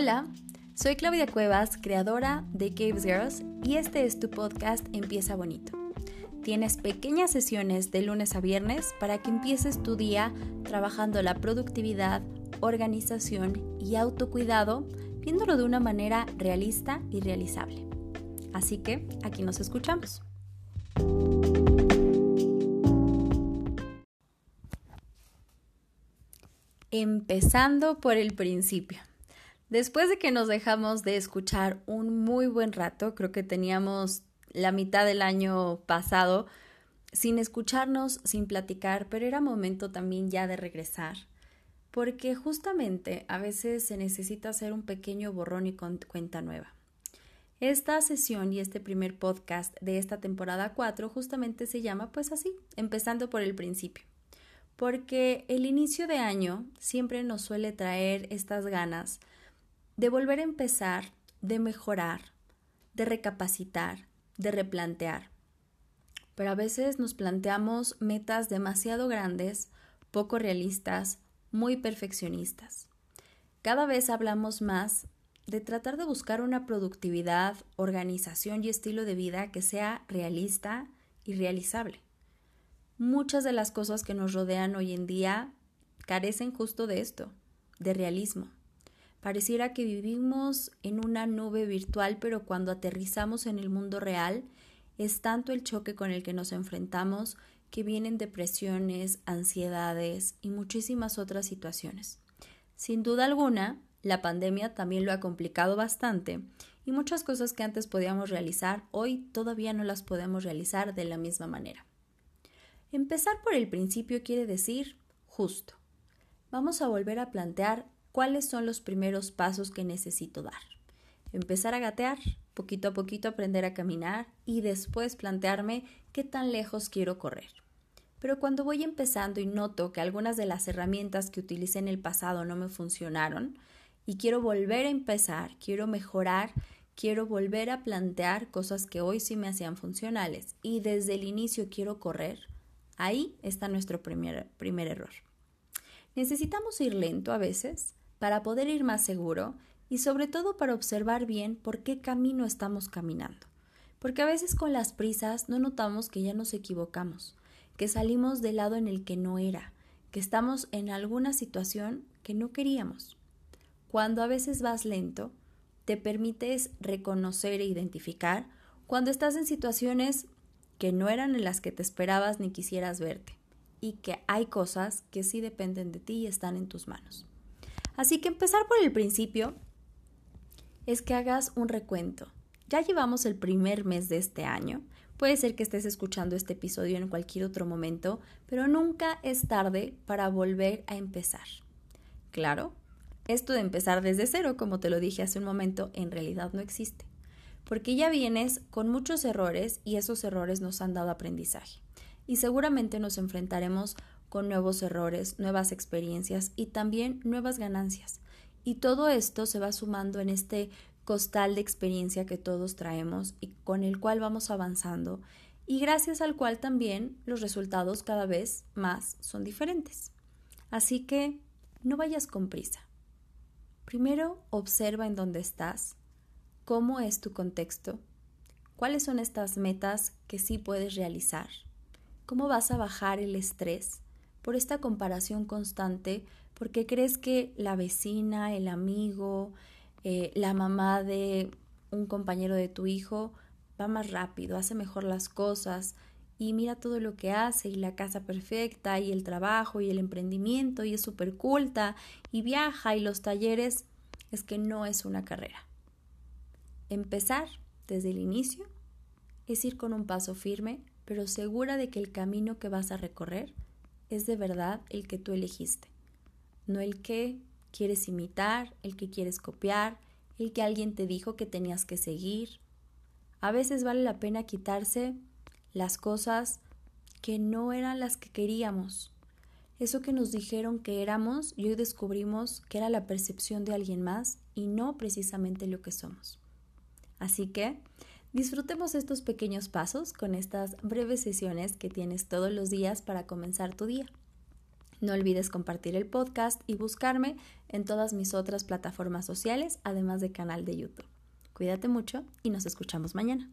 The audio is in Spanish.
Hola, soy Claudia Cuevas, creadora de Caves Girls, y este es tu podcast Empieza Bonito. Tienes pequeñas sesiones de lunes a viernes para que empieces tu día trabajando la productividad, organización y autocuidado, viéndolo de una manera realista y realizable. Así que aquí nos escuchamos. Empezando por el principio. Después de que nos dejamos de escuchar un muy buen rato, creo que teníamos la mitad del año pasado sin escucharnos, sin platicar, pero era momento también ya de regresar, porque justamente a veces se necesita hacer un pequeño borrón y cuenta nueva. Esta sesión y este primer podcast de esta temporada 4 justamente se llama pues así, empezando por el principio, porque el inicio de año siempre nos suele traer estas ganas de volver a empezar, de mejorar, de recapacitar, de replantear. Pero a veces nos planteamos metas demasiado grandes, poco realistas, muy perfeccionistas. Cada vez hablamos más de tratar de buscar una productividad, organización y estilo de vida que sea realista y realizable. Muchas de las cosas que nos rodean hoy en día carecen justo de esto, de realismo. Pareciera que vivimos en una nube virtual, pero cuando aterrizamos en el mundo real, es tanto el choque con el que nos enfrentamos que vienen depresiones, ansiedades y muchísimas otras situaciones. Sin duda alguna, la pandemia también lo ha complicado bastante y muchas cosas que antes podíamos realizar hoy todavía no las podemos realizar de la misma manera. Empezar por el principio quiere decir justo. Vamos a volver a plantear cuáles son los primeros pasos que necesito dar. Empezar a gatear, poquito a poquito aprender a caminar y después plantearme qué tan lejos quiero correr. Pero cuando voy empezando y noto que algunas de las herramientas que utilicé en el pasado no me funcionaron y quiero volver a empezar, quiero mejorar, quiero volver a plantear cosas que hoy sí me hacían funcionales y desde el inicio quiero correr, ahí está nuestro primer, primer error. Necesitamos ir lento a veces, para poder ir más seguro y sobre todo para observar bien por qué camino estamos caminando. Porque a veces con las prisas no notamos que ya nos equivocamos, que salimos del lado en el que no era, que estamos en alguna situación que no queríamos. Cuando a veces vas lento, te permites reconocer e identificar cuando estás en situaciones que no eran en las que te esperabas ni quisieras verte, y que hay cosas que sí dependen de ti y están en tus manos. Así que empezar por el principio es que hagas un recuento. Ya llevamos el primer mes de este año. Puede ser que estés escuchando este episodio en cualquier otro momento, pero nunca es tarde para volver a empezar. Claro, esto de empezar desde cero, como te lo dije hace un momento, en realidad no existe, porque ya vienes con muchos errores y esos errores nos han dado aprendizaje. Y seguramente nos enfrentaremos con nuevos errores, nuevas experiencias y también nuevas ganancias. Y todo esto se va sumando en este costal de experiencia que todos traemos y con el cual vamos avanzando y gracias al cual también los resultados cada vez más son diferentes. Así que no vayas con prisa. Primero observa en dónde estás, cómo es tu contexto, cuáles son estas metas que sí puedes realizar, cómo vas a bajar el estrés por esta comparación constante, porque crees que la vecina, el amigo, eh, la mamá de un compañero de tu hijo va más rápido, hace mejor las cosas y mira todo lo que hace y la casa perfecta y el trabajo y el emprendimiento y es súper culta y viaja y los talleres, es que no es una carrera. Empezar desde el inicio es ir con un paso firme, pero segura de que el camino que vas a recorrer es de verdad el que tú elegiste, no el que quieres imitar, el que quieres copiar, el que alguien te dijo que tenías que seguir. A veces vale la pena quitarse las cosas que no eran las que queríamos. Eso que nos dijeron que éramos y hoy descubrimos que era la percepción de alguien más y no precisamente lo que somos. Así que Disfrutemos estos pequeños pasos con estas breves sesiones que tienes todos los días para comenzar tu día. No olvides compartir el podcast y buscarme en todas mis otras plataformas sociales, además de canal de YouTube. Cuídate mucho y nos escuchamos mañana.